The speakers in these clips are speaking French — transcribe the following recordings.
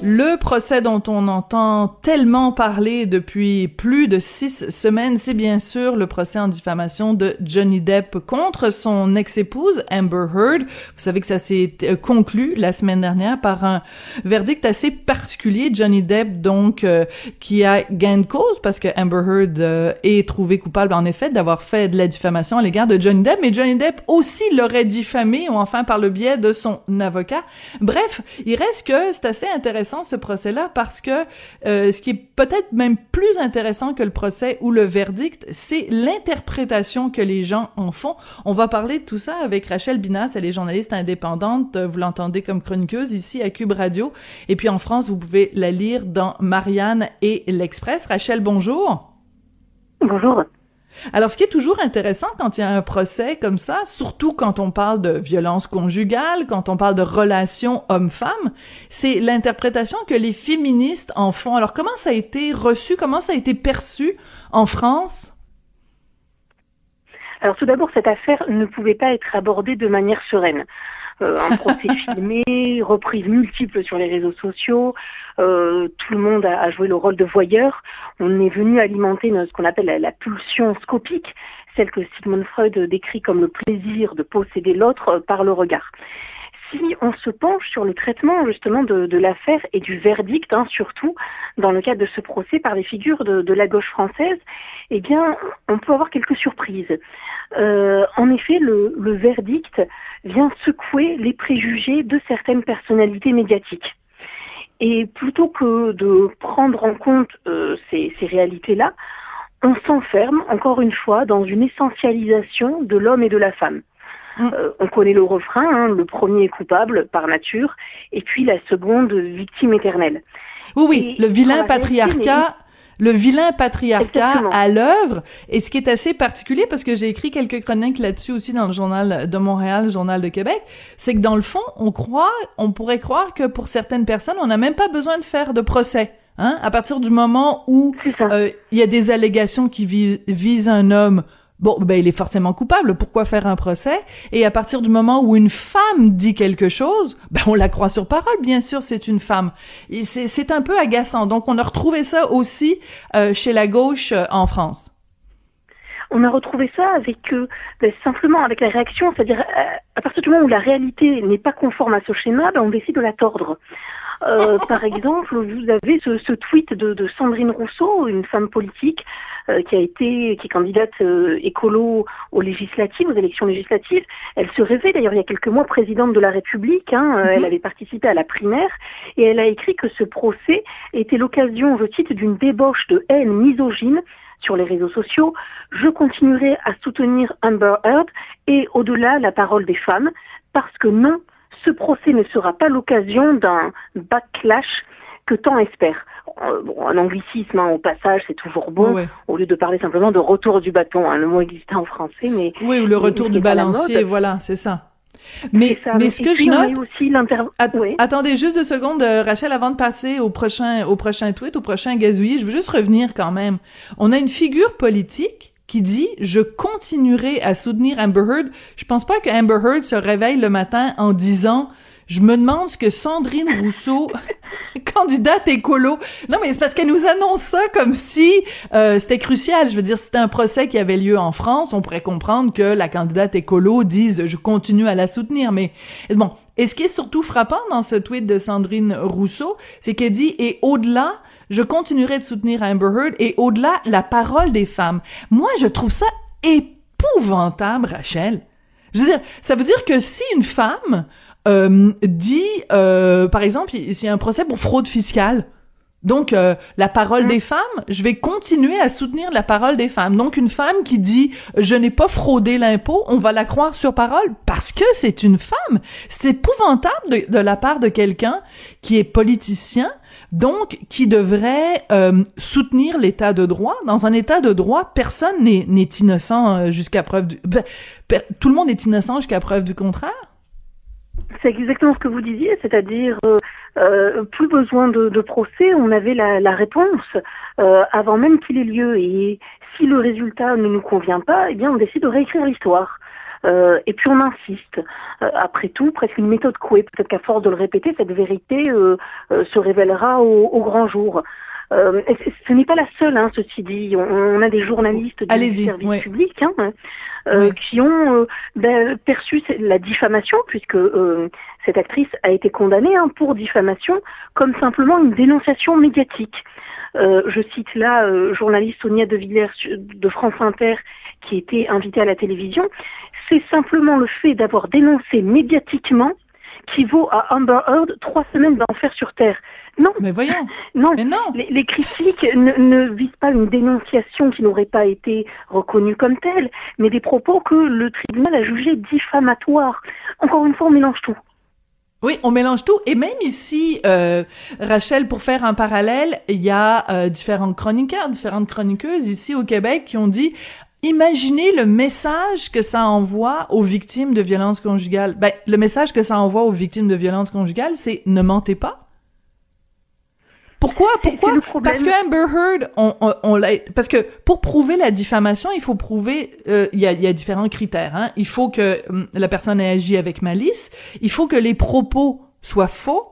Le procès dont on entend tellement parler depuis plus de six semaines, c'est bien sûr le procès en diffamation de Johnny Depp contre son ex-épouse Amber Heard. Vous savez que ça s'est euh, conclu la semaine dernière par un verdict assez particulier. Johnny Depp, donc, euh, qui a gain de cause parce que Amber Heard euh, est trouvé coupable, en effet, d'avoir fait de la diffamation à l'égard de Johnny Depp, mais Johnny Depp aussi l'aurait diffamé, ou enfin par le biais de son avocat. Bref, il reste que c'est assez intéressant ce procès-là parce que euh, ce qui est peut-être même plus intéressant que le procès ou le verdict, c'est l'interprétation que les gens en font. On va parler de tout ça avec Rachel Binas, elle est journaliste indépendante, vous l'entendez comme chroniqueuse ici à Cube Radio, et puis en France, vous pouvez la lire dans Marianne et l'Express. Rachel, bonjour. Bonjour. Alors, ce qui est toujours intéressant quand il y a un procès comme ça, surtout quand on parle de violence conjugale, quand on parle de relations homme-femme, c'est l'interprétation que les féministes en font. Alors, comment ça a été reçu, comment ça a été perçu en France? Alors, tout d'abord, cette affaire ne pouvait pas être abordée de manière sereine. Euh, un procès filmé, reprises multiples sur les réseaux sociaux, euh, tout le monde a, joué le rôle de voyeur. On est venu alimenter ce qu'on appelle la, pulsion scopique, celle que Sigmund Freud décrit comme le plaisir de posséder l'autre euh, par le regard si on se penche sur le traitement justement de, l'affaire et du verdict, hein, surtout dans le cadre de ce procès par les figures de, la gauche française, eh bien, on peut avoir quelques surprises. Euh, en effet, le, verdict vient secouer les préjugés de certaines personnalités médiatiques. Et plutôt que de prendre en compte euh, ces réalités-là, on s'enferme encore une fois dans une essentialisation de l'homme et de la femme. Mm. Euh, on connaît le refrain, hein, le premier est coupable par nature, et puis la seconde victime éternelle. Oui, oui, le vilain patriarcat. Le vilain patriarcat à l'œuvre, et ce qui est assez particulier, parce que j'ai écrit quelques chroniques là-dessus aussi dans le journal de Montréal, le journal de Québec, c'est que dans le fond, on croit, on pourrait croire que pour certaines personnes, on n'a même pas besoin de faire de procès. Hein? À partir du moment où euh, il y a des allégations qui visent un homme bon, ben il est forcément coupable. Pourquoi faire un procès? Et à partir du moment où une femme dit quelque chose, ben on la croit sur parole. Bien sûr, c'est une femme. C'est un peu agaçant. Donc on a retrouvé ça aussi euh, chez la gauche euh, en France. On a retrouvé ça avec euh, ben, simplement avec la réaction, c'est-à-dire à partir du moment où la réalité n'est pas conforme à ce schéma, ben, on décide de la tordre. Euh, par exemple, vous avez ce, ce tweet de, de, Sandrine Rousseau, une femme politique euh, qui a été, qui est candidate euh, écolo aux législatives, aux élections législatives. Elle se rêvait d'ailleurs il y a quelques mois présidente de la République. Hein, mhm. Elle avait participé à la primaire et elle a écrit que ce procès était l'occasion, je cite, d'une débauche de haine misogyne sur les réseaux sociaux. Je continuerai à soutenir Amber Heard et au-delà la parole des femmes parce que non, ce procès ne sera pas l'occasion d'un backlash que tant espère. Euh, un anglicisme hein, au passage, c'est toujours bon, au lieu de parler simplement de retour du bâton. Hein, le mot existe en français, mais... Oui, ou le retour du balancier, voilà, c'est ça. Mais, mais ce que je note, aussi attendez juste deux secondes, euh, Rachel, avant de passer au prochain, au prochain tweet, au prochain gazouillis, je veux juste revenir quand même. On a une figure politique qui dit je continuerai à soutenir Amber Heard. Je pense pas que Amber Heard se réveille le matin en disant je me demande ce que Sandrine Rousseau, candidate écolo, non mais c'est parce qu'elle nous annonce ça comme si euh, c'était crucial. Je veux dire, c'était un procès qui avait lieu en France, on pourrait comprendre que la candidate écolo dise je continue à la soutenir. Mais bon, et ce qui est surtout frappant dans ce tweet de Sandrine Rousseau, c'est qu'elle dit et au-delà je continuerai de soutenir Amber Heard et au-delà, la parole des femmes. Moi, je trouve ça épouvantable, Rachel. Je veux dire, ça veut dire que si une femme euh, dit, euh, par exemple, s'il y a un procès pour fraude fiscale, donc, euh, la parole des femmes, je vais continuer à soutenir la parole des femmes. Donc, une femme qui dit je n'ai pas fraudé l'impôt, on va la croire sur parole parce que c'est une femme. C'est épouvantable de, de, la part de quelqu'un qui est politicien, donc qui devrait euh, soutenir l'état de droit. Dans un état de droit, personne n'est innocent euh, jusqu'à preuve du... Tout le monde est innocent jusqu'à preuve du contraire? C'est exactement ce que vous disiez, c'est-à-dire euh, plus besoin de, procès, on avait la, réponse avant même qu'il ait lieu. Et si le résultat ne nous convient pas, eh bien on décide de réécrire l'histoire. Euh, et puis on insiste. Euh, après tout, presque une méthode couée. Peut-être qu'à force de le répéter, cette vérité euh, se révélera au, au grand jour. Euh, ce n'est pas la seule, hein, ceci dit. On, on a des journalistes du service ouais. public hein, euh, qui ont euh, ben, perçu la diffamation, puisque euh, cette actrice a été condamnée hein, pour diffamation, comme simplement une dénonciation médiatique. Euh, je cite là euh, journaliste Sonia De Villers de France Inter qui était invitée à la télévision. C'est simplement le fait d'avoir dénoncé médiatiquement qui vaut à Amber Heard trois semaines d'enfer sur Terre. Non. Mais voyons. Non. Mais non. Les, les critiques ne, ne, visent pas une dénonciation qui n'aurait pas été reconnue comme telle, mais des propos que le tribunal a jugés diffamatoires. Encore une fois, on mélange tout. Oui, on mélange tout. Et même ici, euh, Rachel, pour faire un parallèle, il y a euh, différentes chroniqueurs, différentes chroniqueuses ici au Québec qui ont dit Imaginez le message que ça envoie aux victimes de violences conjugales. Ben, le message que ça envoie aux victimes de violences conjugales, c'est ne mentez pas. Pourquoi? Pourquoi? Parce que Amber Heard, on, on, on l'a. Parce que pour prouver la diffamation, il faut prouver. Euh, il y, a, y, a, différents critères. Hein. Il faut que hum, la personne ait agi avec malice. Il faut que les propos soient faux.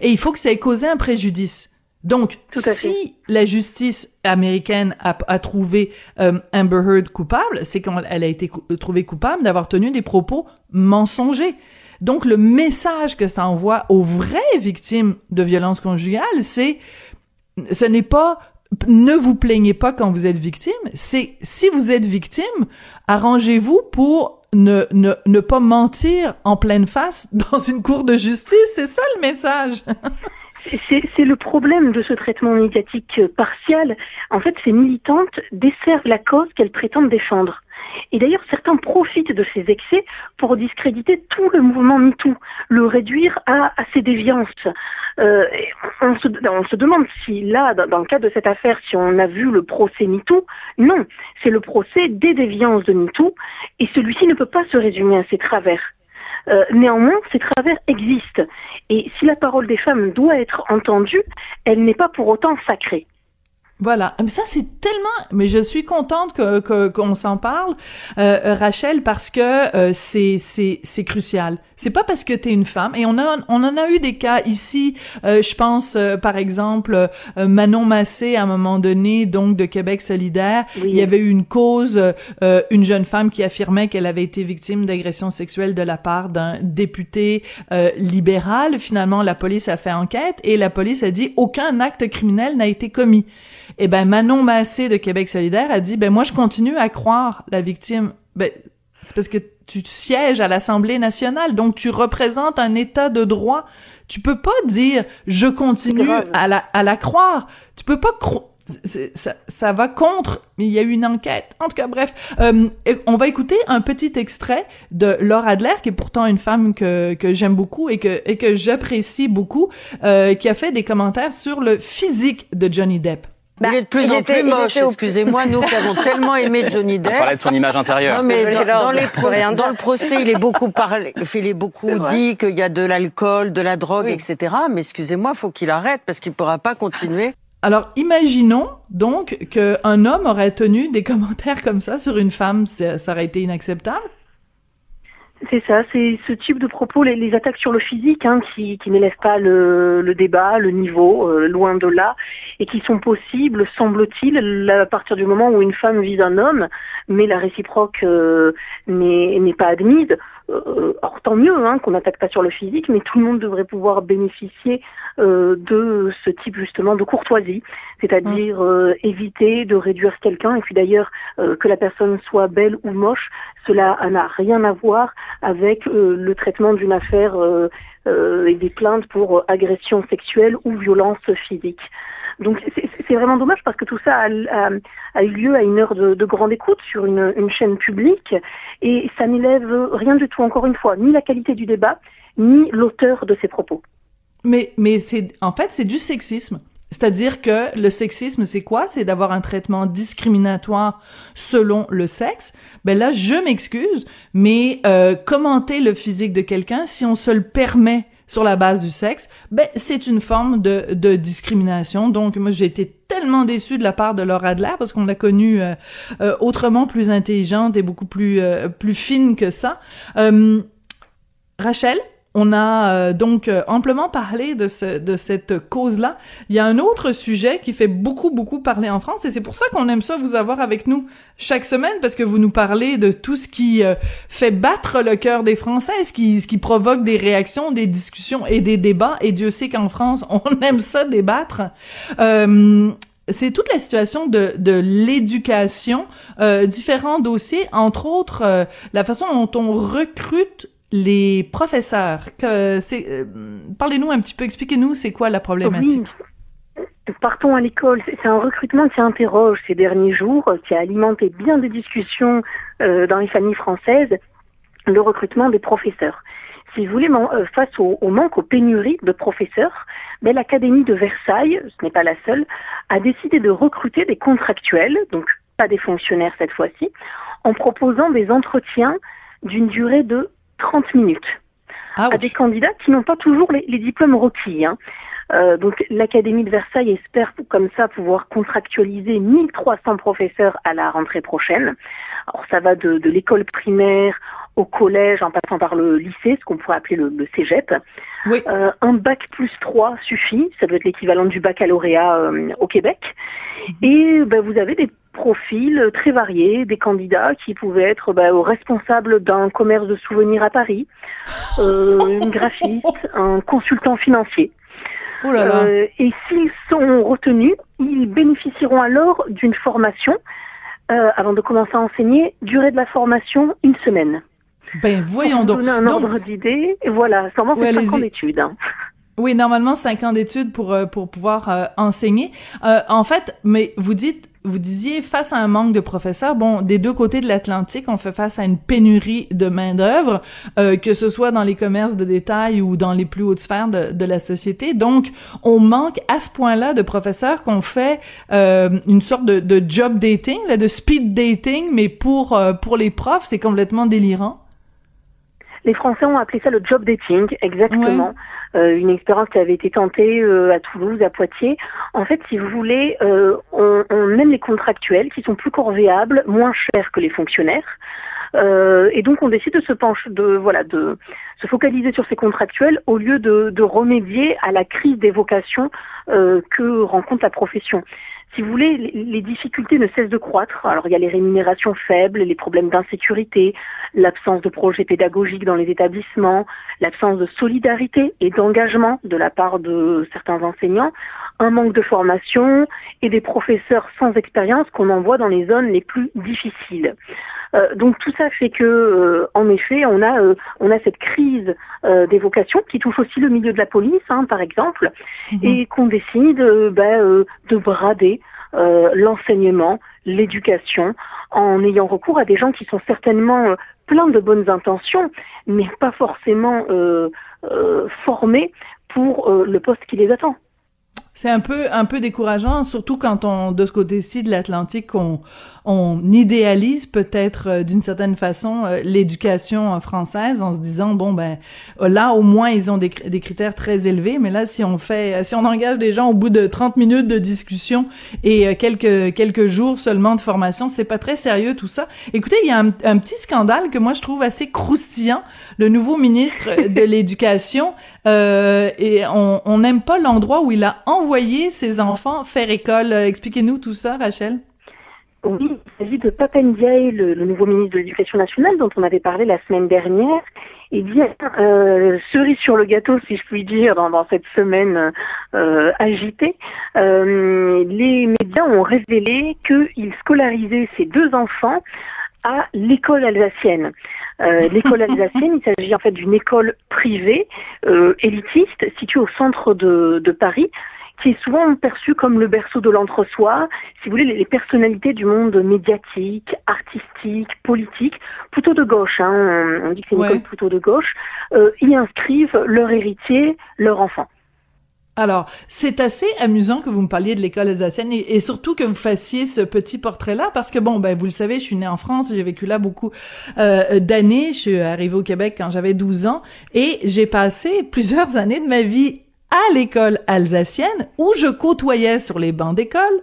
Et il faut que ça ait causé un préjudice. Donc, si la justice américaine a, a trouvé euh, Amber Heard coupable, c'est quand elle a été trouvée coupable d'avoir tenu des propos mensongers. Donc, le message que ça envoie aux vraies victimes de violences conjugales, c'est ce n'est pas ne vous plaignez pas quand vous êtes victime, c'est si vous êtes victime, arrangez-vous pour ne, ne, ne pas mentir en pleine face dans une cour de justice. C'est ça le message. C'est le problème de ce traitement médiatique partial. En fait, ces militantes desservent la cause qu'elles prétendent défendre. Et d'ailleurs, certains profitent de ces excès pour discréditer tout le mouvement MeToo, le réduire à, à ses déviances. Euh, on, se, demande si là, dans, dans, le cadre de cette affaire, si on a vu le procès MeToo. Non, c'est le procès des déviances de MeToo, et celui-ci ne peut pas se résumer à ses travers. Euh, néanmoins, ces travers existent. Et si la parole des femmes doit être entendue, elle n'est pas pour autant sacrée. Voilà, mais ça c'est tellement, mais je suis contente que qu'on s'en parle, euh, Rachel, parce que euh, c'est c'est c'est crucial. C'est pas parce que t'es une femme et on a on en a eu des cas ici. Euh, je pense euh, par exemple euh, Manon Massé à un moment donné, donc de Québec solidaire, oui. il y avait eu une cause, une jeune femme qui affirmait qu'elle avait été victime d'agression sexuelle de la part d'un député libéral. Finalement, la police a fait enquête et la police a dit aucun acte criminel n'a été commis. Et eh ben Manon Massé de Québec solidaire a dit ben moi je continue à croire la victime. Ben c'est parce que tu sièges à l'Assemblée nationale, donc tu représentes un État de droit. Tu peux pas dire je continue à la, à la croire. Tu peux pas croire. Ça, ça, va contre. Il y a eu une enquête. En tout cas, bref, euh, on va écouter un petit extrait de Laura Adler, qui est pourtant une femme que, que j'aime beaucoup et que, et que j'apprécie beaucoup, euh, qui a fait des commentaires sur le physique de Johnny Depp. Bah, il est de plus en était, plus moche, excusez-moi, nous qui avons tellement aimé Johnny Depp. On parlait de son image intérieure. Non, mais dans, dans, les pro dans le procès, il est beaucoup parlé, il est beaucoup est dit qu'il y a de l'alcool, de la drogue, oui. etc. Mais excusez-moi, faut qu'il arrête parce qu'il pourra pas continuer. Alors, imaginons donc qu'un homme aurait tenu des commentaires comme ça sur une femme, ça aurait été inacceptable? C'est ça, c'est ce type de propos, les, attaques sur le physique, hein, qui, qui n'élèvent pas le, le, débat, le niveau, euh, loin de là, et qui sont possibles, semble-t-il, à partir du moment où une femme vise un homme, mais la réciproque euh, n'est pas admise. Euh, alors tant mieux hein, qu'on n'attaque pas sur le physique, mais tout le monde devrait pouvoir bénéficier euh, de ce type justement de courtoisie, c'est-à-dire euh, éviter de réduire quelqu'un. Et puis d'ailleurs, euh, que la personne soit belle ou moche, cela n'a rien à voir avec euh, le traitement d'une affaire euh, euh, et des plaintes pour agression sexuelle ou violence physique. Donc c'est vraiment dommage parce que tout ça a, eu lieu à une heure de, de grande écoute sur une, chaîne publique et ça n'élève rien du tout, encore une fois, ni la qualité du débat, ni l'auteur de ses propos. Mais, mais en fait, c'est du sexisme. C'est-à-dire que le sexisme, c'est quoi? C'est d'avoir un traitement discriminatoire selon le sexe. Ben là, je m'excuse, mais euh, commenter le physique de quelqu'un, si on se le permet sur la base du sexe, ben c'est une forme de, discrimination. Donc moi, j'ai été tellement déçue de la part de Laura Adler parce qu'on l'a connue euh, euh, autrement plus intelligente et beaucoup plus euh, plus fine que ça. Euh, Rachel, on a euh, donc euh, amplement parlé de, ce, de cette cause-là. Il y a un autre sujet qui fait beaucoup, beaucoup parler en France, et c'est pour ça qu'on aime ça vous avoir avec nous chaque semaine, parce que vous nous parlez de tout ce qui euh, fait battre le cœur des Français, ce qui, ce qui provoque des réactions, des discussions et des débats, et Dieu sait qu'en France, on aime ça débattre. Euh, c'est toute la situation de, de l'éducation, euh, différents dossiers, entre autres euh, la façon dont on recrute les professeurs. Que c'est, euh, parlez-nous un petit peu, expliquez-nous c'est quoi la problématique. Partons à l'école. C'est un recrutement qui interroge ces derniers jours, qui a alimenté bien des discussions euh, dans les familles françaises, le recrutement des professeurs. Si vous voulez, euh, face au, au manque, aux pénuries de professeurs, ben, l'Académie de Versailles, ce n'est pas la seule, a décidé de recruter des contractuels, donc pas des fonctionnaires cette fois-ci, en proposant des entretiens d'une durée de 30 minutes à des candidats qui n'ont pas toujours les, les diplômes requis. hein. Euh, donc l'Académie de Versailles espère comme ça pouvoir contractualiser 1300 professeurs à la rentrée prochaine. Alors ça va de, de l'école primaire au collège en passant par le lycée, ce qu'on pourrait appeler le, le cégep. Euh, un bac plus 3 suffit, ça doit être l'équivalent du baccalauréat euh, au Québec. Et ben, vous avez des profils très variés, des candidats qui pouvaient être ben, responsables d'un commerce de souvenirs à Paris, euh, une graphiste, un consultant financier. Oh là là. Euh, et s'ils sont retenus, ils bénéficieront alors d'une formation euh, avant de commencer à enseigner. Durée de la formation, une semaine. Ben voyons donc. un Donc- ordre d'idée, voilà, sûrement Ouais, c'est 5 ans d'études. hein. Oui, normalement cinq ans d'études pour euh, pour pouvoir euh, enseigner. En fait, mais vous dites, vous disiez face à un manque de professeurs. Bon, des deux côtés de l'Atlantique, on fait face à une pénurie de main d'œuvre, euh, que ce soit dans les commerces de détail ou dans les plus hautes sphères de, de la société. Donc, on manque à ce point-là de professeurs qu'on fait euh, une sorte de, de job dating, là, de speed dating, mais pour euh, pour les profs, c'est complètement délirant. Les Français ont appelé ça le job dating, exactement. Euh, une expérience qui avait été tentée euh, à Toulouse, à Poitiers. En fait, si vous voulez, euh, on, on aime les contractuels qui sont plus corvéables, moins chers que les fonctionnaires. Euh, et donc, on décide de se pencher, de voilà, de se focaliser sur ces contractuels au lieu de, de remédier à la crise des vocations euh, que rencontre la profession. Si vous voulez, les, difficultés ne cessent de croître. Alors, il y a les rémunérations faibles, les problèmes d'insécurité, l'absence de projets pédagogiques dans les établissements, l'absence de solidarité et d'engagement de la part de certains enseignants, un manque de formation et des professeurs sans expérience qu'on envoie dans les zones les plus difficiles. Euh, donc tout ça fait que, euh, en effet, on a euh, on a cette crise euh, des vocations qui touche aussi le milieu de la police, hein, par exemple, et qu'on décide euh, de brader euh, l'enseignement, l'éducation, en ayant recours à des gens qui sont certainement euh, pleins de bonnes intentions, mais pas forcément euh, euh, formés pour euh, le poste qui les attend. C'est un peu un peu décourageant, surtout quand on de ce côté-ci de l'Atlantique, on on idéalise peut-être euh, d'une certaine façon euh, l'éducation euh, française en se disant bon ben euh, là au moins ils ont des, des critères très élevés, mais là si on fait si on engage des gens au bout de 30 minutes de discussion et quelques quelques jours seulement de formation, c'est pas très sérieux tout ça. Écoutez, il y a un, un petit scandale que moi je trouve assez croustillant. Le nouveau ministre de l'éducation euh, et on on n'aime pas l'endroit où il a envoyé ses enfants faire école. Euh, Expliquez-nous tout ça, Rachel. Oui, il s'agit de Papendiaï, le, le nouveau ministre de l'Éducation nationale dont on avait parlé la semaine dernière. Eh bien, euh, cerise sur le gâteau, si je puis dire, dans, dans cette semaine euh, agitée, euh, les médias ont révélé qu'ils scolarisaient ces deux enfants à l'école alsacienne. Euh, l'école alsacienne, il s'agit en fait d'une école privée, euh, élitiste, située au centre de, de Paris, qui est souvent perçue comme le berceau de l'entre-soi, si vous voulez, les, les personnalités du monde médiatique, artistique, politique, plutôt de gauche, hein, on, on dit que c'est une Ouais. école plutôt de gauche, euh, y inscrivent leur héritier, leur enfant. Alors, c'est assez amusant que vous me parliez de l'école alsacienne et, et surtout que vous fassiez ce petit portrait-là parce que bon, ben vous le savez, je suis née en France, j'ai vécu là beaucoup euh, d'années. Je suis arrivée au Québec quand j'avais 12 ans et j'ai passé plusieurs années de ma vie à l'école alsacienne où je côtoyais sur les bancs d'école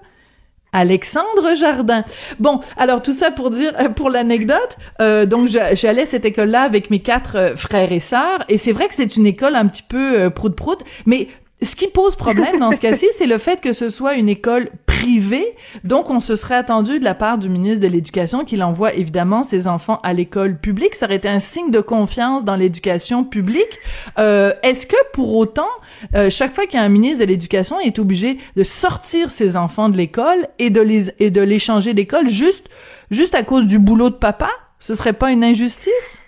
Alexandre Jardin. Bon, alors tout ça pour dire, euh, pour l'anecdote, euh, donc j'allais à cette école-là avec mes quatre euh, frères et sœurs, et c'est vrai que c'est une école un petit peu euh, prout-prout, mais ce qui pose problème dans ce cas-ci, c'est le fait que ce soit une école privée, donc on se serait attendu de la part du ministre de l'Éducation qu'il envoie évidemment ses enfants à l'école publique. Ça aurait été un signe de confiance dans l'éducation publique. Euh, Est-ce que pour autant, euh, chaque fois qu'il y a un ministre de l'Éducation, il est obligé de sortir ses enfants de l'école et de les et de les changer d'école juste juste à cause du boulot de papa Ce serait pas une injustice?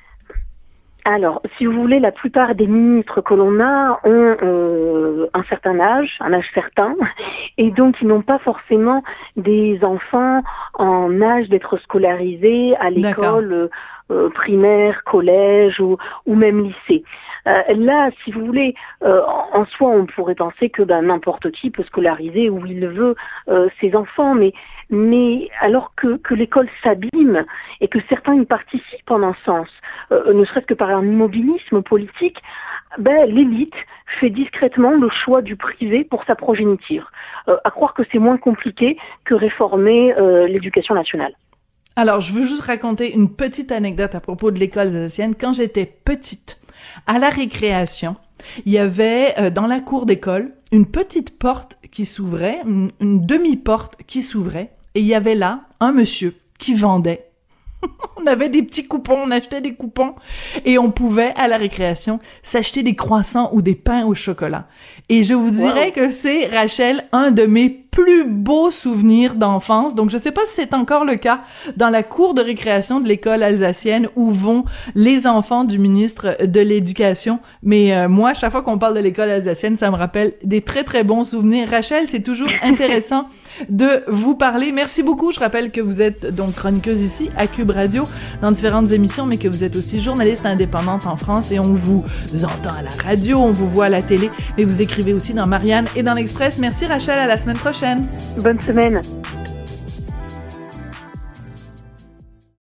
Alors, si vous voulez, la plupart des ministres que l'on a ont euh, un certain âge, un âge certain, et donc ils n'ont pas forcément des enfants en âge d'être scolarisés à l'école euh, euh, primaire, collège ou, ou même lycée. Euh, là, si vous voulez, euh, en soi, on pourrait penser que ben, n'importe qui peut scolariser où il veut euh, ses enfants, mais mais alors que, l'école s'abîme et que certains y participent en un sens, euh, ne serait-ce que par un immobilisme politique, ben, l'élite fait discrètement le choix du privé pour sa progéniture. Euh, à croire que c'est moins compliqué que réformer euh, l'éducation nationale. Alors, je veux juste raconter une petite anecdote à propos de l'école alsacienne. Quand j'étais petite, à la récréation, il y avait dans la cour d'école une petite porte qui s'ouvrait, une demi-porte qui s'ouvrait, et il y avait là un monsieur qui vendait. on avait des petits coupons, on achetait des coupons, et on pouvait, à la récréation, s'acheter des croissants ou des pains au chocolat. Et je vous dirais que c'est, Rachel, un de mes plus beaux souvenirs d'enfance. Donc, je sais pas si c'est encore le cas dans la cour de récréation de l'école alsacienne où vont les enfants du ministre de l'Éducation. Mais euh, moi, chaque fois qu'on parle de l'école alsacienne, ça me rappelle des très, très bons souvenirs. Rachel, c'est toujours intéressant de vous parler. Merci beaucoup. Je rappelle que vous êtes donc chroniqueuse ici à Cube Radio dans différentes émissions, mais que vous êtes aussi journaliste indépendante en France et on vous entend à la radio, on vous voit à la télé, mais vous écrivez aussi dans Marianne et dans l'Express. Merci Rachel, à la semaine Bonne semaine.